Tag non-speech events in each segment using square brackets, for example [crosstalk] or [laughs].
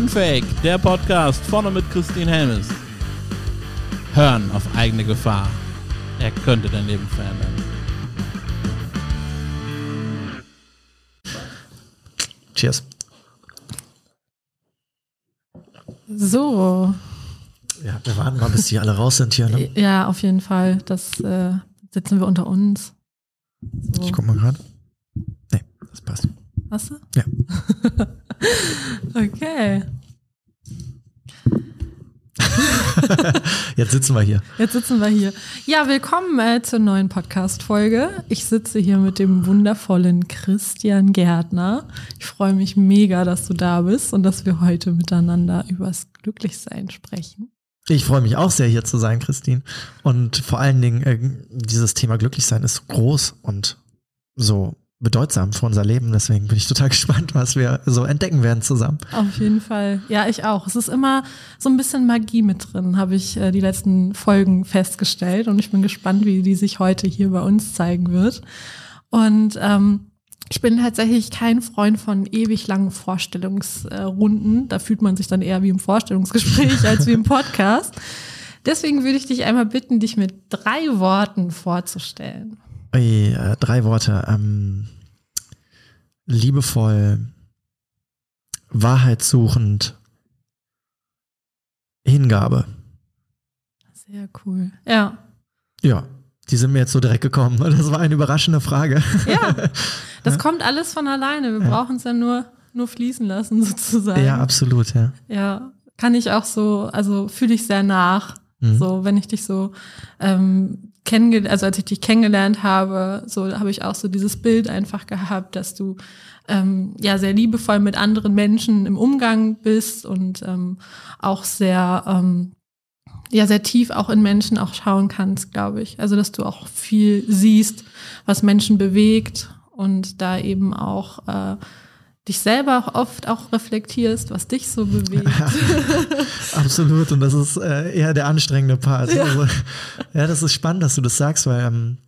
Unfake, der Podcast vorne mit Christine Helmes. Hören auf eigene Gefahr. Er könnte dein Leben verändern. Cheers. So. Ja, wir warten mal, bis die alle raus sind hier. Ne? [laughs] Ja, auf jeden Fall. Das äh, sitzen wir unter uns. So. Ich guck mal gerade. Nee, das passt. Hast du? Ja. [laughs] okay. [laughs] Jetzt sitzen wir hier. Jetzt sitzen wir hier. Ja, willkommen äh, zur neuen Podcast-Folge. Ich sitze hier mit dem wundervollen Christian Gärtner. Ich freue mich mega, dass du da bist und dass wir heute miteinander übers Glücklichsein sprechen. Ich freue mich auch sehr, hier zu sein, Christine. Und vor allen Dingen, äh, dieses Thema Glücklichsein ist so groß und so bedeutsam für unser Leben. Deswegen bin ich total [laughs] gespannt, was wir so entdecken werden zusammen. Auf jeden Fall. Ja, ich auch. Es ist immer so ein bisschen Magie mit drin, habe ich äh, die letzten Folgen festgestellt. Und ich bin gespannt, wie die sich heute hier bei uns zeigen wird. Und ähm, ich bin tatsächlich kein Freund von ewig langen Vorstellungsrunden. Da fühlt man sich dann eher wie im Vorstellungsgespräch als wie im [laughs] Podcast. Deswegen würde ich dich einmal bitten, dich mit drei Worten vorzustellen. Ui, äh, drei Worte. Ähm, liebevoll, wahrheitssuchend, Hingabe. Sehr cool. Ja. Ja, die sind mir jetzt so direkt gekommen. [laughs] Das war eine überraschende Frage. Ja, [laughs] das kommt alles von alleine. Wir ja. brauchen es ja nur, nur fließen lassen, [laughs] sozusagen. Ja, absolut, ja. Ja, kann ich auch so, also fühle ich sehr nach. Mhm. So, wenn ich dich so ähm, kennengelernt, also als ich dich kennengelernt habe, so habe ich auch so dieses Bild einfach gehabt, dass du ähm, ja sehr liebevoll mit anderen Menschen im Umgang bist und ähm, auch sehr ähm, ja sehr tief auch in Menschen auch schauen kannst, glaube ich. Also dass du auch viel siehst, was Menschen bewegt und da eben auch äh, dich selber oft auch reflektierst, was dich so bewegt. [laughs] Absolut, und das ist äh, eher der anstrengende Part. Ja. Also, ja, das ist spannend, dass du das sagst, weil ähm,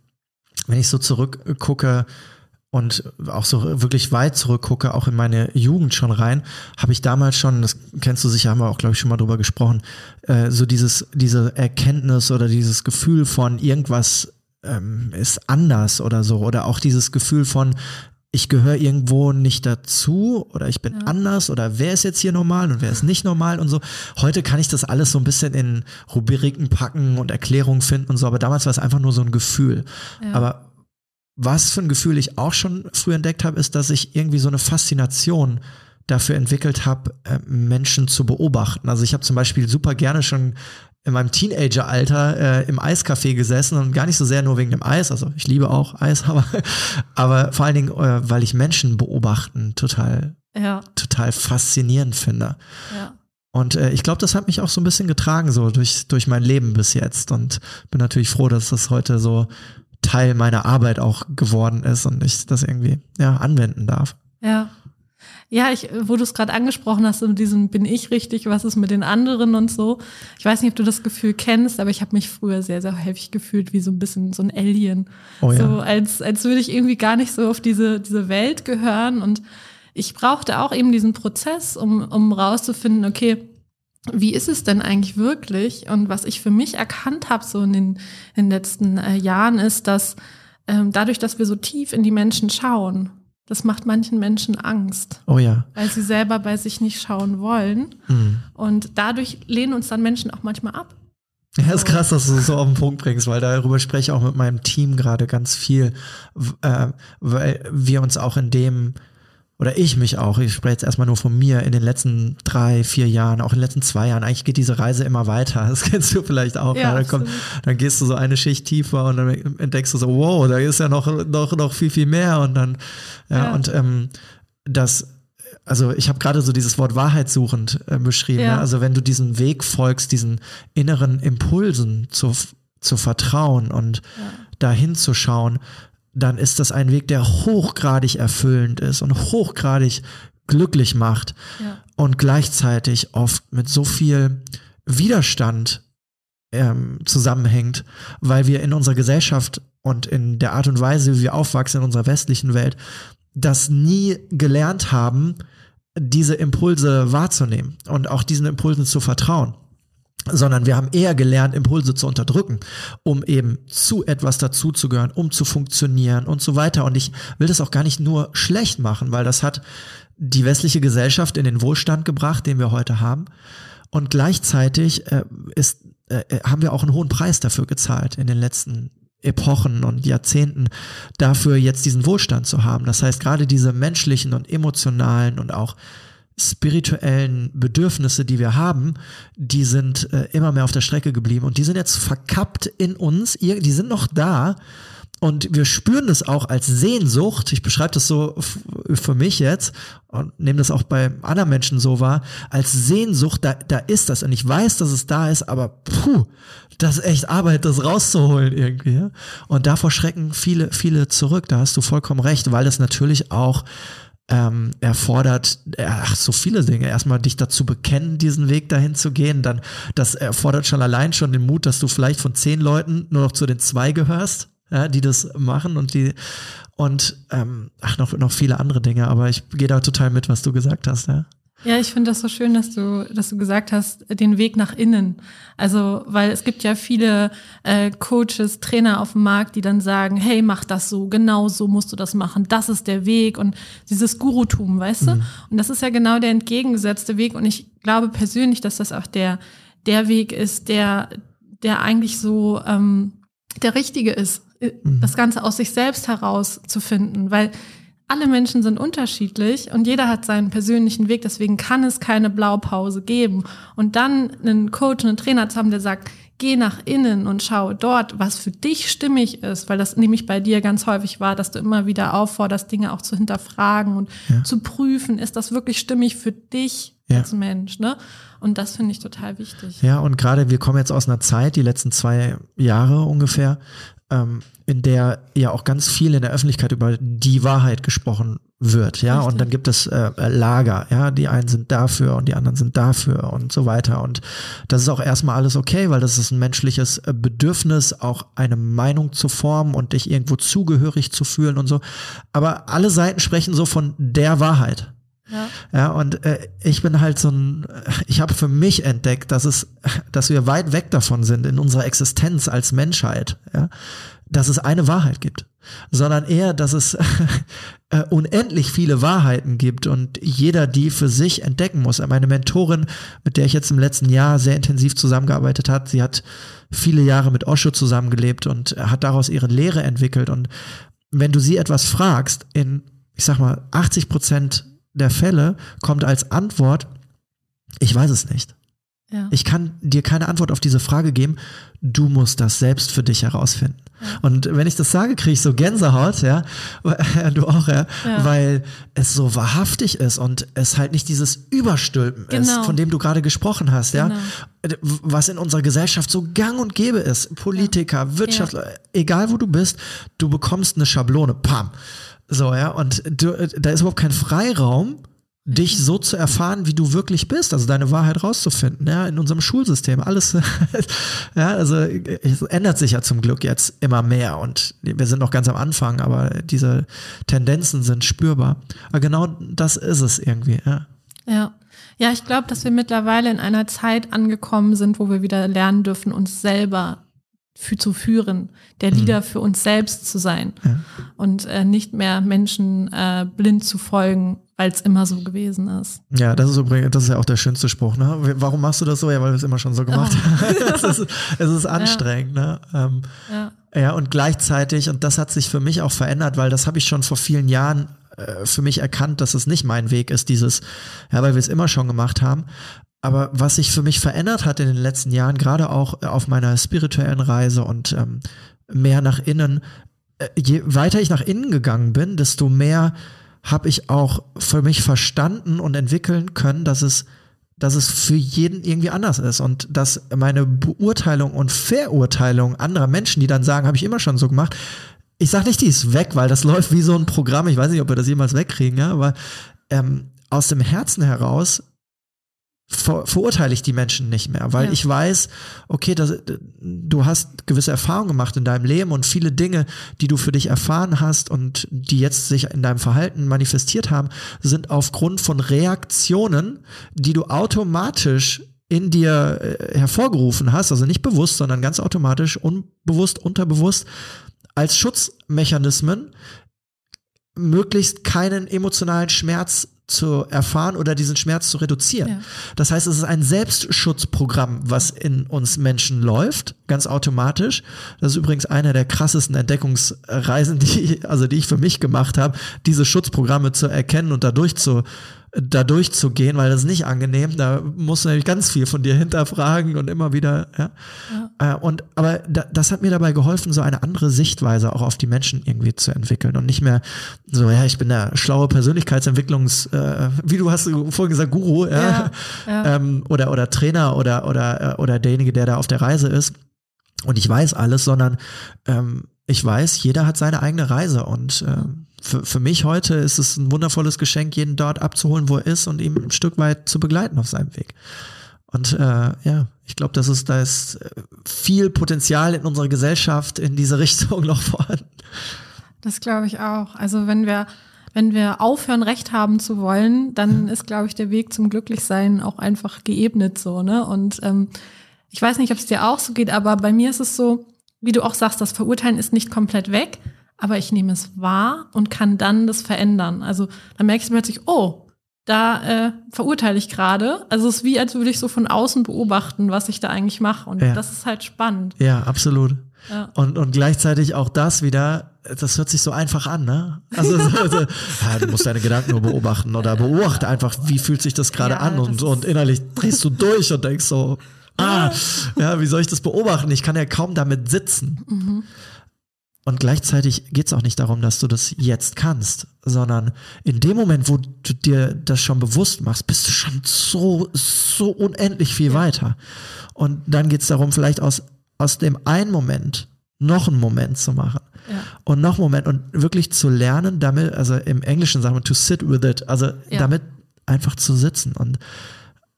wenn ich so zurückgucke und auch so wirklich weit zurückgucke, auch in meine Jugend schon rein, habe ich damals schon, das kennst du sicher, haben wir auch, glaube ich, schon mal drüber gesprochen, äh, so dieses, diese Erkenntnis oder dieses Gefühl von irgendwas ähm, ist anders oder so. Oder auch dieses Gefühl von, ich gehöre irgendwo nicht dazu oder ich bin ja. anders oder wer ist jetzt hier normal und wer ist nicht normal und so. Heute kann ich das alles so ein bisschen in Rubriken packen und Erklärungen finden und so, aber damals war es einfach nur so ein Gefühl. Ja. Aber was für ein Gefühl ich auch schon früh entdeckt habe, ist, dass ich irgendwie so eine Faszination dafür entwickelt habe, äh, Menschen zu beobachten. Also ich habe zum Beispiel super gerne schon in meinem Teenageralter äh, im Eiscafé gesessen und gar nicht so sehr nur wegen dem Eis, also ich liebe auch Eis, [laughs] aber, aber vor allen Dingen, äh, weil ich Menschen beobachten total, ja. total faszinierend finde. Ja. Und äh, ich glaube, das hat mich auch so ein bisschen getragen, so durch, durch mein Leben bis jetzt. Und bin natürlich froh, dass das heute so Teil meiner Arbeit auch geworden ist und ich das irgendwie ja, anwenden darf. Ja. Ja, ich, wo du es gerade angesprochen hast, mit diesem bin ich richtig, was ist mit den anderen und so. Ich weiß nicht, ob du das Gefühl kennst, aber ich habe mich früher sehr, sehr häufig gefühlt wie so ein bisschen so ein Alien. Oh ja. So als, als würde ich irgendwie gar nicht so auf diese, diese Welt gehören. Und ich brauchte auch eben diesen Prozess, um, um rauszufinden, okay, wie ist es denn eigentlich wirklich? Und was ich für mich erkannt habe, so in den, in den letzten äh, Jahren, ist, dass ähm, dadurch, dass wir so tief in die Menschen schauen, das macht manchen Menschen Angst. Oh ja. Weil sie selber bei sich nicht schauen wollen. Mhm. Und dadurch lehnen uns dann Menschen auch manchmal ab. Ja, ist krass, dass du es so auf den Punkt bringst, weil darüber spreche ich auch mit meinem Team gerade ganz viel, äh, weil wir uns auch in dem oder ich mich auch, ich spreche jetzt erstmal nur von mir, in den letzten drei, vier Jahren, auch in den letzten zwei Jahren, eigentlich geht diese Reise immer weiter. [laughs] Das kennst du vielleicht auch. Ja, dann, kommt, dann gehst du so eine Schicht tiefer und dann entdeckst du so, wow, da ist ja noch, noch, noch viel, viel mehr. Und dann, ja, ja. und ähm, das, also ich habe gerade so dieses Wort wahrheitssuchend äh, beschrieben. Ja. Ne? Also wenn du diesen Weg folgst, diesen inneren Impulsen zu, zu vertrauen und ja. dahin zu schauen, dann ist das ein Weg, der hochgradig erfüllend ist und hochgradig glücklich macht ja. und gleichzeitig oft mit so viel Widerstand ähm, zusammenhängt, weil wir in unserer Gesellschaft und in der Art und Weise, wie wir aufwachsen in unserer westlichen Welt, das nie gelernt haben, diese Impulse wahrzunehmen und auch diesen Impulsen zu vertrauen sondern wir haben eher gelernt, Impulse zu unterdrücken, um eben zu etwas dazuzugehören, um zu funktionieren und so weiter. Und ich will das auch gar nicht nur schlecht machen, weil das hat die westliche Gesellschaft in den Wohlstand gebracht, den wir heute haben. Und gleichzeitig äh, ist, äh, haben wir auch einen hohen Preis dafür gezahlt in den letzten Epochen und Jahrzehnten dafür jetzt diesen Wohlstand zu haben. Das heißt, gerade diese menschlichen und emotionalen und auch spirituellen Bedürfnisse, die wir haben, die sind äh, immer mehr auf der Strecke geblieben und die sind jetzt verkappt in uns, die sind noch da und wir spüren das auch als Sehnsucht. Ich beschreibe das so für mich jetzt und nehme das auch bei anderen Menschen so wahr, als Sehnsucht, da, da ist das und ich weiß, dass es da ist, aber puh, das ist echt Arbeit, das rauszuholen irgendwie. Und davor schrecken viele, viele zurück, da hast du vollkommen recht, weil das natürlich auch ähm, erfordert ach, so viele Dinge. Erstmal dich dazu bekennen, diesen Weg dahin zu gehen. Dann, das erfordert schon allein schon den Mut, dass du vielleicht von zehn Leuten nur noch zu den zwei gehörst, ja, die das machen und die und ähm, ach, noch, noch viele andere Dinge, aber ich gehe da total mit, was du gesagt hast, ja. Ja, ich finde das so schön, dass du, dass du gesagt hast, den Weg nach innen. Also, weil es gibt ja viele äh, Coaches, Trainer auf dem Markt, die dann sagen, hey, mach das so, genau so musst du das machen, das ist der Weg und dieses Gurutum, weißt mhm. du? Und das ist ja genau der entgegengesetzte Weg. Und ich glaube persönlich, dass das auch der, der Weg ist, der, der eigentlich so ähm, der richtige ist, äh, mhm. das Ganze aus sich selbst herauszufinden, weil alle Menschen sind unterschiedlich und jeder hat seinen persönlichen Weg, deswegen kann es keine Blaupause geben. Und dann einen Coach, einen Trainer zu haben, der sagt, geh nach innen und schau dort, was für dich stimmig ist, weil das nämlich bei dir ganz häufig war, dass du immer wieder aufforderst, Dinge auch zu hinterfragen und ja. zu prüfen, ist das wirklich stimmig für dich ja. als Mensch, ne? Und das finde ich total wichtig. Ja, und gerade wir kommen jetzt aus einer Zeit, die letzten zwei Jahre ungefähr, ähm, in der ja auch ganz viel in der Öffentlichkeit über die Wahrheit gesprochen wird, ja, Richtig. und dann gibt es äh, Lager, ja, die einen sind dafür und die anderen sind dafür und so weiter. Und das ist auch erstmal alles okay, weil das ist ein menschliches äh, Bedürfnis, auch eine Meinung zu formen und dich irgendwo zugehörig zu fühlen und so, aber alle Seiten sprechen so von der Wahrheit, ja. ja, und äh, ich bin halt so ein, ich habe für mich entdeckt, dass es, dass wir weit weg davon sind in unserer Existenz als Menschheit, ja, dass es eine Wahrheit gibt, sondern eher, dass es [laughs] äh, unendlich viele Wahrheiten gibt und jeder die für sich entdecken muss. Meine Mentorin, mit der ich jetzt im letzten Jahr sehr intensiv zusammengearbeitet hat, sie hat viele Jahre mit Osho zusammengelebt und hat daraus ihre Lehre entwickelt. Und wenn du sie etwas fragst, in, ich sag mal, 80 Prozent der Fälle kommt als Antwort, ich weiß es nicht. Ja. Ich kann dir keine Antwort auf diese Frage geben. Du musst das selbst für dich herausfinden. Ja. Und wenn ich das sage, kriege ich so Gänsehaut, ja, [laughs] du auch, ja, ja, weil es so wahrhaftig ist und es halt nicht dieses Überstülpen genau. ist, von dem du gerade gesprochen hast, genau. ja, was in unserer Gesellschaft so gang und gäbe ist. Politiker, Wirtschaftler, egal wo du bist, du bekommst eine Schablone, pam. So, ja, und du, da ist überhaupt kein Freiraum, dich so zu erfahren, wie du wirklich bist, also deine Wahrheit rauszufinden, ja, in unserem Schulsystem. Alles, [laughs] ja, also es ändert sich ja zum Glück jetzt immer mehr und wir sind noch ganz am Anfang, aber diese Tendenzen sind spürbar. Aber genau das ist es irgendwie, ja. Ja. Ja, ich glaube, dass wir mittlerweile in einer Zeit angekommen sind, wo wir wieder lernen dürfen, uns selber für, zu führen, der mhm. Leader für uns selbst zu sein ja. und äh, nicht mehr Menschen äh, blind zu folgen, weil es immer so gewesen ist. Ja, das ist übrigens, das ist ja auch der schönste Spruch. Ne? Warum machst du das so? Ja, weil wir es immer schon so gemacht oh. haben. [laughs] [laughs] es, ist, es ist anstrengend. Ja. Ne? Ähm, ja. ja, und gleichzeitig, und das hat sich für mich auch verändert, weil das habe ich schon vor vielen Jahren äh, für mich erkannt, dass es nicht mein Weg ist, dieses, ja, weil wir es immer schon gemacht haben. Aber was sich für mich verändert hat in den letzten Jahren, gerade auch auf meiner spirituellen Reise und ähm, mehr nach innen, äh, je weiter ich nach innen gegangen bin, desto mehr habe ich auch für mich verstanden und entwickeln können, dass es, dass es für jeden irgendwie anders ist und dass meine Beurteilung und Verurteilung anderer Menschen, die dann sagen, habe ich immer schon so gemacht, ich sage nicht, die ist weg, weil das [laughs] läuft wie so ein Programm. Ich weiß nicht, ob wir das jemals wegkriegen, ja, aber ähm, aus dem Herzen heraus ver verurteile ich die Menschen nicht mehr, weil Ja. ich weiß, okay, das, du hast gewisse Erfahrungen gemacht in deinem Leben und viele Dinge, die du für dich erfahren hast und die jetzt sich in deinem Verhalten manifestiert haben, sind aufgrund von Reaktionen, die du automatisch in dir äh, hervorgerufen hast, also nicht bewusst, sondern ganz automatisch, unbewusst, unterbewusst, als Schutzmechanismen möglichst keinen emotionalen Schmerz zu erfahren oder diesen Schmerz zu reduzieren. Ja. Das heißt, es ist ein Selbstschutzprogramm, was in uns Menschen läuft, ganz automatisch. Das ist übrigens eine der krassesten Entdeckungsreisen, [laughs] die, ich- also die ich für mich gemacht habe, diese Schutzprogramme zu erkennen und dadurch zu da durchzugehen, weil das ist nicht angenehm. Da musst du nämlich ganz viel von dir hinterfragen und immer wieder, ja. Äh, und aber da, das hat mir dabei geholfen, so eine andere Sichtweise auch auf die Menschen irgendwie zu entwickeln und nicht mehr so, ja, ich bin der schlaue Persönlichkeitsentwicklungs, äh, wie du hast vorhin gesagt, Guru, ja, Ja, ja. [laughs] Ähm, oder oder Trainer oder oder äh, oder derjenige, der da auf der Reise ist und ich weiß alles, sondern ähm, ich weiß, jeder hat seine eigene Reise und ähm, für, für mich heute ist es ein wundervolles Geschenk, jeden dort abzuholen, wo er ist und ihm ein Stück weit zu begleiten auf seinem Weg. Und äh, ja, ich glaube, dass es da ist äh, viel Potenzial in unserer Gesellschaft in diese [laughs] Richtung noch vorhanden. Das glaube ich auch. Also wenn wir, wenn wir aufhören, Recht haben zu wollen, dann ist, glaube ich, der Weg zum Glücklichsein auch einfach geebnet so, ne? Und ähm, ich weiß nicht, ob es dir auch so geht, aber bei mir ist es so, wie du auch sagst, das Verurteilen ist nicht komplett weg, aber ich nehme es wahr und kann dann das verändern. Also dann merke ich plötzlich, oh, da äh, verurteile ich gerade. Also es ist wie, als würde ich so von außen beobachten, was ich da eigentlich mache. Und Ja. das ist halt spannend. Ja, absolut. Ja. Und, und gleichzeitig auch das wieder, das hört sich so einfach an, ne? Also, [laughs] so, so, ja, du musst deine Gedanken nur beobachten oder beobachte einfach, wie fühlt sich das gerade Ja, an das und, und innerlich drehst du durch und denkst so, [laughs] ah, ja, wie soll ich das beobachten? Ich kann ja kaum damit sitzen. Und gleichzeitig geht es auch nicht darum, dass du das jetzt kannst, sondern in dem Moment, wo du dir das schon bewusst machst, bist du schon so, so unendlich viel weiter. Und dann geht es darum, vielleicht aus, aus dem einen Moment noch einen Moment zu machen. Ja. Und noch einen Moment und wirklich zu lernen, damit, also im Englischen sagen wir to sit with it, also Ja. damit einfach zu sitzen und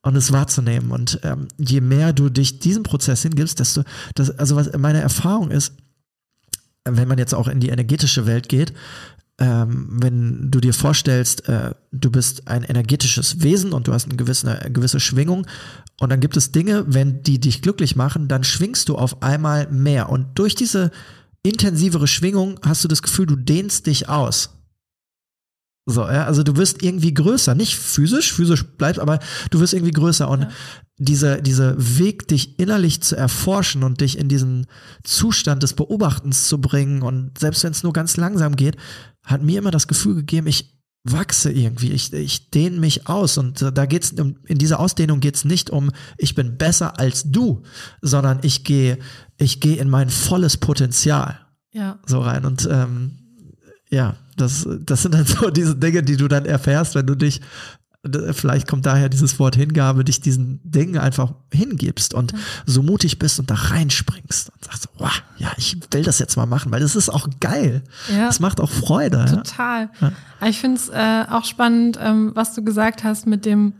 und es wahrzunehmen. Und ähm, je mehr du dich diesem Prozess hingibst, desto, das, also was meine Erfahrung ist, wenn man jetzt auch in die energetische Welt geht, ähm, wenn du dir vorstellst, äh, du bist ein energetisches Wesen und du hast eine gewisse, eine gewisse Schwingung und dann gibt es Dinge, wenn die dich glücklich machen, dann schwingst du auf einmal mehr und durch diese intensivere Schwingung hast du das Gefühl, du dehnst dich aus. So, ja, also du wirst irgendwie größer, nicht physisch, physisch bleibt, aber du wirst irgendwie größer. Und Ja. dieser, dieser Weg, dich innerlich zu erforschen und dich in diesen Zustand des Beobachtens zu bringen und selbst wenn es nur ganz langsam geht, hat mir immer das Gefühl gegeben, ich wachse irgendwie, ich, ich dehne mich aus. Und äh, da geht's um, in dieser Ausdehnung geht's nicht um, ich bin besser als du, sondern ich gehe, ich gehe in mein volles Potenzial Ja. so rein. Und ähm, ja, das, das sind dann [laughs] so diese Dinge, die du dann erfährst, wenn du dich, vielleicht kommt daher dieses Wort Hingabe, dich diesen Dingen einfach hingibst und so mutig bist und da reinspringst und sagst, wow, ja, ich will das jetzt mal machen, weil das ist auch geil. Ja. Das macht auch Freude. Ja? Total. Aber Ich finde es äh, auch spannend, ähm, was du gesagt hast mit dem,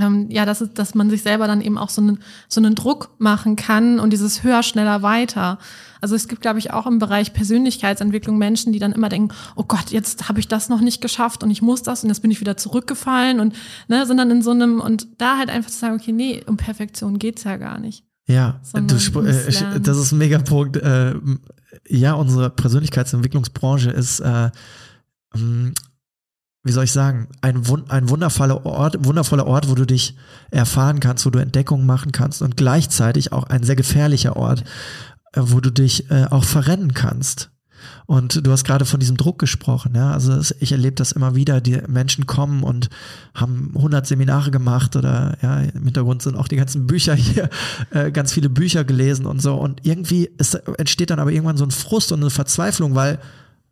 ähm, ja, dass, es, dass man sich selber dann eben auch so einen, so einen Druck machen kann und dieses höher, schneller, weiter. Also es gibt, glaube ich, auch im Bereich Persönlichkeitsentwicklung Menschen, die dann immer denken, oh Gott, jetzt habe ich das noch nicht geschafft und ich muss das und jetzt bin ich wieder zurückgefallen und ne, sind dann in so einem, und da halt einfach zu sagen, okay, nee, um Perfektion geht's ja gar nicht. Ja, Sondern du, äh, das ist ein Megapunkt. Äh, ja, unsere Persönlichkeitsentwicklungsbranche ist, äh, wie soll ich sagen, ein, wun ein wundervoller Ort, wundervoller Ort, wo du dich erfahren kannst, wo du Entdeckungen machen kannst und gleichzeitig auch ein sehr gefährlicher Ort, äh, wo du dich äh, auch verrennen kannst. Und du hast gerade von diesem Druck gesprochen, ja. Also ich erlebe das immer wieder. Die Menschen kommen und haben 100 Seminare gemacht oder ja, im Hintergrund sind auch die ganzen Bücher hier, äh, ganz viele Bücher gelesen und so. Und irgendwie ist, entsteht dann aber irgendwann so ein Frust und eine Verzweiflung, weil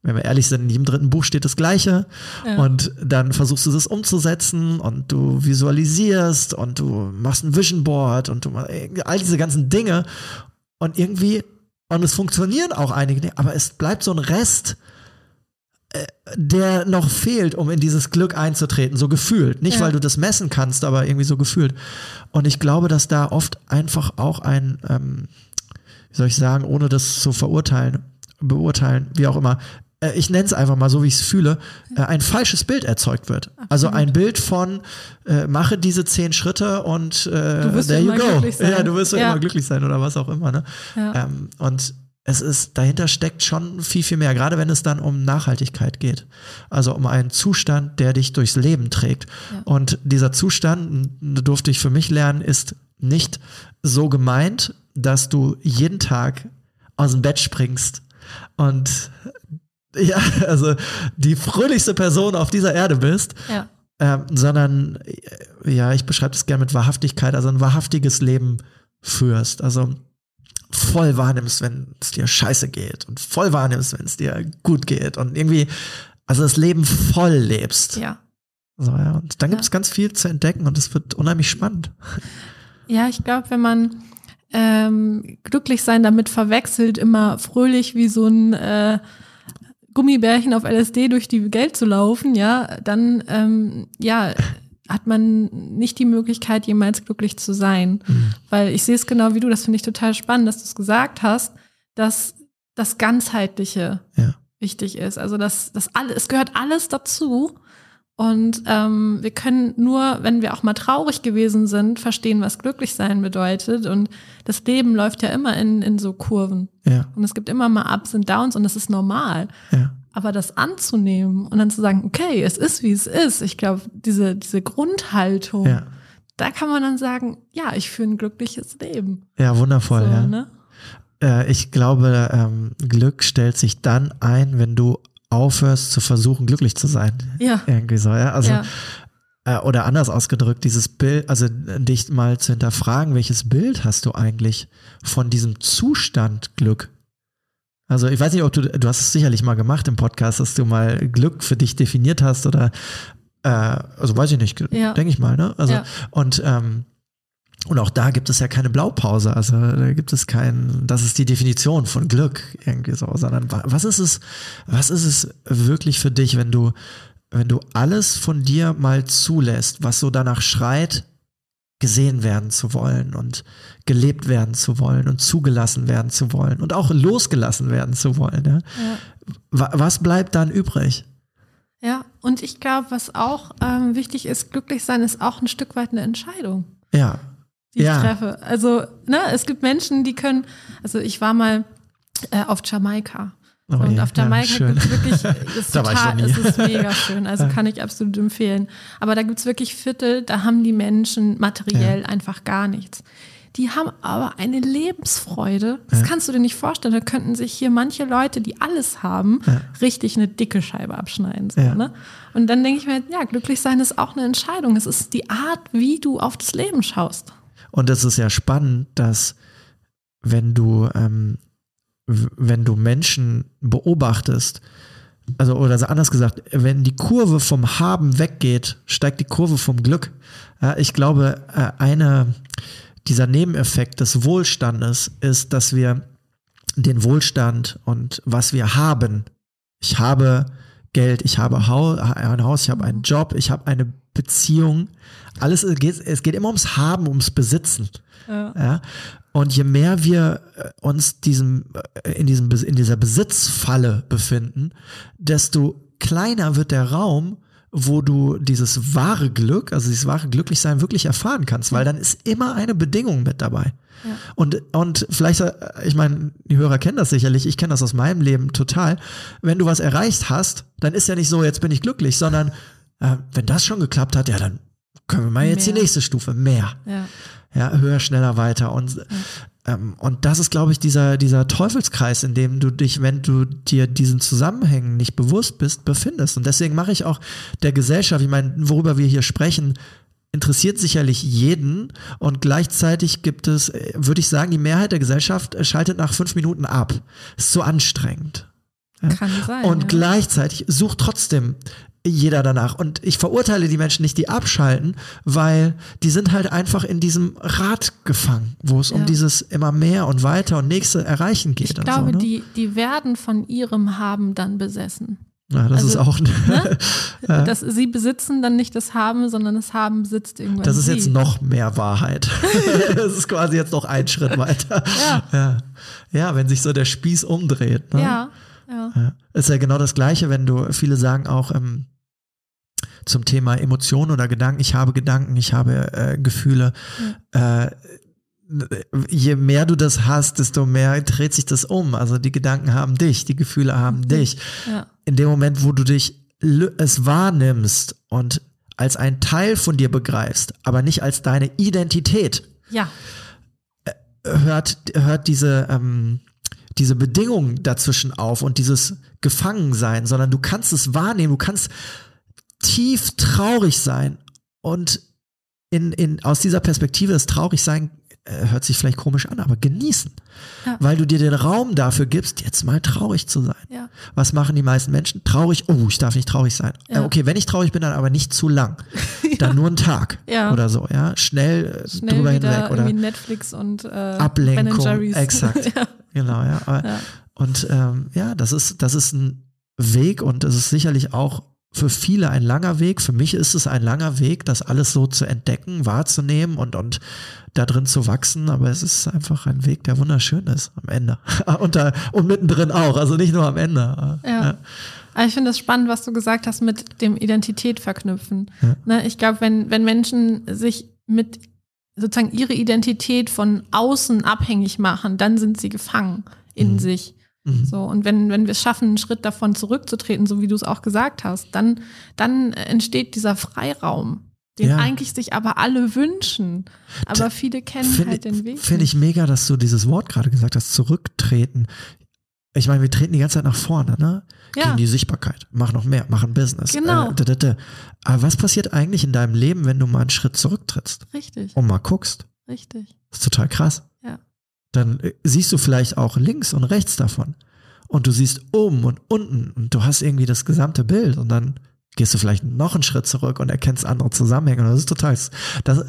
wenn wir ehrlich sind, in jedem dritten Buch steht das Gleiche. Ja. Und dann versuchst du das umzusetzen und du visualisierst und du machst ein Vision Board und du machst all diese ganzen Dinge. Und irgendwie, und es funktionieren auch einige, Dinge, aber es bleibt so ein Rest, äh, der noch fehlt, um in dieses Glück einzutreten, so gefühlt. Nicht, Ja. weil du das messen kannst, aber irgendwie so gefühlt. Und ich glaube, dass da oft einfach auch ein, ähm, wie soll ich sagen, ohne das zu verurteilen, beurteilen, wie auch immer, äh, ich nenne es einfach mal so, wie ich es fühle, äh, ein falsches Bild erzeugt wird. Also ein Bild von, äh, mache diese zehn Schritte und äh, there you immer go. Ja, du wirst ja immer glücklich sein oder was auch immer. Ne? Ja. Ähm, und es ist, dahinter steckt schon viel, viel mehr, gerade wenn es dann um Nachhaltigkeit geht. Also um einen Zustand, der dich durchs Leben trägt. Ja. Und dieser Zustand, durfte ich für mich lernen, ist nicht so gemeint, dass du jeden Tag aus dem Bett springst und ja, also die fröhlichste Person auf dieser Erde bist, Ja. ähm, sondern äh, ja, ich beschreibe das gerne mit Wahrhaftigkeit, also ein wahrhaftiges Leben führst. Also voll wahrnimmst, wenn es dir scheiße geht und voll wahrnimmst, wenn es dir gut geht und irgendwie, also das Leben voll lebst. Ja. So, ja. Und dann gibt es Ja. ganz viel zu entdecken und es wird unheimlich spannend. Ja, ich glaube, wenn man ähm, glücklich sein damit verwechselt, immer fröhlich wie so ein äh, Gummibärchen auf LSD durch die Welt zu laufen, ja, dann ähm, ja, hat man nicht die Möglichkeit, jemals glücklich zu sein. Weil ich sehe es genau wie du, das finde ich total spannend, dass du es gesagt hast, dass das Ganzheitliche Ja. wichtig ist. Also das, das alle, es gehört alles dazu. Und ähm, wir können nur, wenn wir auch mal traurig gewesen sind, verstehen, was glücklich sein bedeutet. Und das Leben läuft ja immer in, in so Kurven. Ja, Und es gibt immer mal Ups und Downs und das ist normal. ja. Aber das anzunehmen und dann zu sagen, okay, es ist, wie es ist. Ich glaube, diese, diese Grundhaltung, Ja, da kann man dann sagen, ja, ich führe ein glückliches Leben. ja wundervoll. so, ja. ne? Äh, ich glaube, ähm, Glück stellt sich dann ein, wenn du aufhörst zu versuchen, glücklich zu sein. Ja. Irgendwie so, ja. Also, ja. äh, oder anders ausgedrückt, dieses Bild, also dich mal zu hinterfragen, welches Bild hast du eigentlich von diesem Zustand Glück? Also ich weiß nicht, ob du, du hast es sicherlich mal gemacht im Podcast, dass du mal Glück für dich definiert hast oder, äh, also weiß ich nicht, Ja. denke ich mal, ne? Also, Ja. und, ähm, und auch da gibt es ja keine Blaupause, also da gibt es kein, das ist die Definition von Glück irgendwie so, sondern wa- was ist es, was ist es wirklich für dich, wenn du, wenn du alles von dir mal zulässt, was so danach schreit, gesehen werden zu wollen und gelebt werden zu wollen und zugelassen werden zu wollen und auch losgelassen werden zu wollen. Ja? ja. Wa- Was bleibt dann übrig? Ja, und ich glaube, was auch ähm, wichtig ist, glücklich sein ist auch ein Stück weit eine Entscheidung, Ja, die Ja. ich treffe. Also, ne, es gibt Menschen, die können, also ich war mal äh, auf Jamaika. Oh und je, auf ja, Jamaika schön. gibt es wirklich, [laughs] ist total, es ist mega schön, also [laughs] kann ich absolut empfehlen. Aber da gibt es wirklich Viertel, da haben die Menschen materiell einfach gar nichts. Die haben aber eine Lebensfreude. Das Ja. kannst du dir nicht vorstellen. Da könnten sich hier manche Leute, die alles haben, Ja. richtig eine dicke Scheibe abschneiden. So, Ja. ne? Und dann denke ich mir, ja, glücklich sein ist auch eine Entscheidung. Es ist die Art, wie du auf das Leben schaust. Und es ist ja spannend, dass wenn du, ähm, wenn du Menschen beobachtest, also oder anders gesagt, wenn die Kurve vom Haben weggeht, steigt die Kurve vom Glück. Ja, ich glaube, äh, eine dieser Nebeneffekt des Wohlstandes ist, dass wir den Wohlstand und was wir haben, ich habe Geld, ich habe ein Haus, ich habe einen Job, ich habe eine Beziehung, alles es geht, es geht immer ums Haben, ums Besitzen. Ja. Ja? Und je mehr wir äh, uns diesem, äh, in, diesem, in dieser Besitzfalle befinden, desto kleiner wird der Raum, wo du dieses wahre Glück, also dieses wahre Glücklichsein wirklich erfahren kannst, weil dann ist immer eine Bedingung mit dabei. Ja. Und, und vielleicht, äh, ich meine, die Hörer kennen das sicherlich, ich kenne das aus meinem Leben total. Wenn du was erreicht hast, dann ist ja nicht so, jetzt bin ich glücklich, sondern äh, wenn das schon geklappt hat, ja, dann können wir mal jetzt die Mehr. nächste Stufe, mehr Ja. ja, höher, schneller, weiter. Und, ähm, und das ist, glaube ich, dieser, dieser Teufelskreis, in dem du dich, wenn du dir diesen Zusammenhängen nicht bewusst bist, befindest. Und deswegen mache ich auch der Gesellschaft, ich meine, worüber wir hier sprechen, interessiert sicherlich jeden und gleichzeitig gibt es, äh, würde ich sagen, die Mehrheit der Gesellschaft äh, schaltet nach fünf Minuten ab. Ist so anstrengend. Kann sein. Und ja. gleichzeitig sucht trotzdem jeder danach. Und ich verurteile die Menschen nicht, die abschalten, weil die sind halt einfach in diesem Rad gefangen, wo es um Ja. dieses immer mehr und weiter und nächste erreichen geht. Ich glaube, so, ne? die, die werden von ihrem Haben dann besessen. Ja, das Also, ist auch. ne? [laughs] Dass sie besitzen dann nicht das Haben, sondern das Haben besitzt irgendwann Das ist sie. jetzt noch mehr Wahrheit. [laughs] das ist quasi jetzt noch ein Schritt weiter. Ja. ja. Ja, wenn sich so der Spieß umdreht. Ne? Ja, ja. Ja. Ist ja genau das Gleiche, wenn du, viele sagen auch ähm, zum Thema Emotionen oder Gedanken, ich habe Gedanken, ich habe äh, Gefühle. Äh, je mehr du das hast, desto mehr dreht sich das um. Also die Gedanken haben dich, die Gefühle haben dich. ja. In dem Moment, wo du dich es wahrnimmst und als ein Teil von dir begreifst, aber nicht als deine Identität, Ja, hört, hört diese, ähm, diese Bedingung dazwischen auf und dieses Gefangensein, sondern du kannst es wahrnehmen, du kannst tief traurig sein und in, in, aus dieser Perspektive das Traurigsein äh, hört sich vielleicht komisch an, aber genießen. Ja. Weil du dir den Raum dafür gibst, jetzt mal traurig zu sein. ja, Was machen die meisten Menschen? Traurig, oh, ich darf nicht traurig sein. Ja. Äh, okay, wenn ich traurig bin, dann aber nicht zu lang. [laughs] Dann nur einen Tag Ja. oder so, ja. Schnell, äh, schnell drüber hinweg. Oder Netflix und äh, Ablenkung, exakt. [laughs] ja, Genau, ja. Aber, ja. Und ähm, ja, das ist, das ist ein Weg und es ist sicherlich auch für viele ein langer Weg. Für mich ist es ein langer Weg, das alles so zu entdecken, wahrzunehmen und, und da drin zu wachsen. Aber es ist einfach ein Weg, der wunderschön ist am Ende. [laughs] und, da, und mittendrin auch, also nicht nur am Ende. Ja. Aber ich finde es spannend, was du gesagt hast mit dem Identität verknüpfen. Ne, ich glaube, wenn, wenn Menschen sich mit sozusagen ihre Identität von außen abhängig machen, dann sind sie gefangen in Mhm. sich. Mhm. So, und wenn, wenn wir es schaffen, einen Schritt davon zurückzutreten, so wie du es auch gesagt hast, dann, dann entsteht dieser Freiraum, den Ja. eigentlich sich aber alle wünschen. Aber viele kennen Finde halt den Weg. find ich mega, dass du dieses Wort gerade gesagt hast, zurücktreten. Ich meine, wir treten die ganze Zeit nach vorne, ne? Ja. Gegen die Sichtbarkeit. Mach noch mehr, mach ein Business. Genau. Äh, da, da, da. Aber was passiert eigentlich in deinem Leben, wenn du mal einen Schritt zurücktrittst Richtig, und mal guckst? richtig. Das ist total krass. Ja. Dann äh, siehst du vielleicht auch links und rechts davon. Und du siehst oben und unten und du hast irgendwie das gesamte Bild und dann gehst du vielleicht noch einen Schritt zurück und erkennst andere Zusammenhänge. Und das ist total, das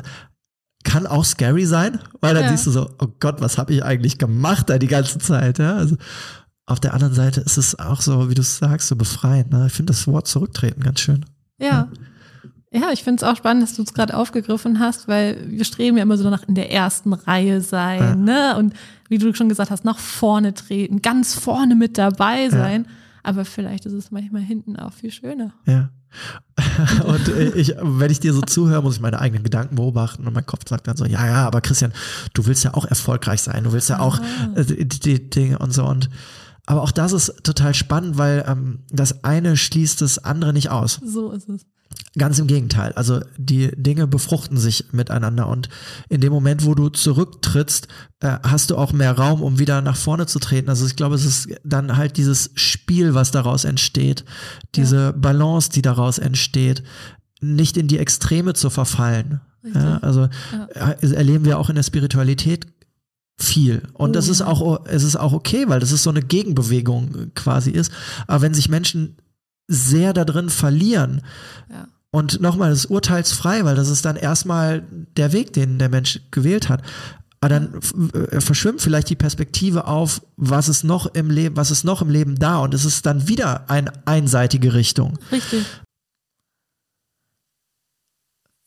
kann auch scary sein, weil dann Ja. siehst du so, oh Gott, was habe ich eigentlich gemacht da die ganze Zeit? Ja? Also auf der anderen Seite ist es auch so, wie du es sagst, so befreiend. Ne? Ich finde das Wort zurücktreten ganz schön. Ja. Ja, ich finde es auch spannend, dass du es gerade aufgegriffen hast, weil wir streben ja immer so nach in der ersten Reihe sein, Ja. ne? Und wie du schon gesagt hast, nach vorne treten, ganz vorne mit dabei sein. Aber vielleicht ist es manchmal hinten auch viel schöner. Ja. [laughs] Und äh, ich, wenn ich dir so zuhöre, muss ich meine eigenen Gedanken beobachten und mein Kopf sagt dann so, ja, ja, aber Christian, du willst ja auch erfolgreich sein, du willst ja auch Ah. die, die Dinge und so und aber auch das ist total spannend, weil ähm, das eine schließt das andere nicht aus. So ist es. Ganz im Gegenteil. Also die Dinge befruchten sich miteinander und in dem Moment, wo du zurücktrittst, äh, hast du auch mehr Raum, um wieder nach vorne zu treten. Also ich glaube, es ist dann halt dieses Spiel, was daraus entsteht, diese Balance, die daraus entsteht, nicht in die Extreme zu verfallen. Ja, also Ja. äh, erleben wir auch in der Spiritualität viel. Und das ist ja. auch, es ist auch okay, weil das ist so eine Gegenbewegung äh, quasi ist. Aber wenn sich Menschen sehr da drin verlieren, Ja. und nochmal, das ist urteilsfrei, weil das ist dann erstmal der Weg, den der Mensch gewählt hat. Aber dann äh, verschwimmt vielleicht die Perspektive auf, was ist noch im Leben, was ist noch im Leben da und es ist dann wieder eine einseitige Richtung. Richtig.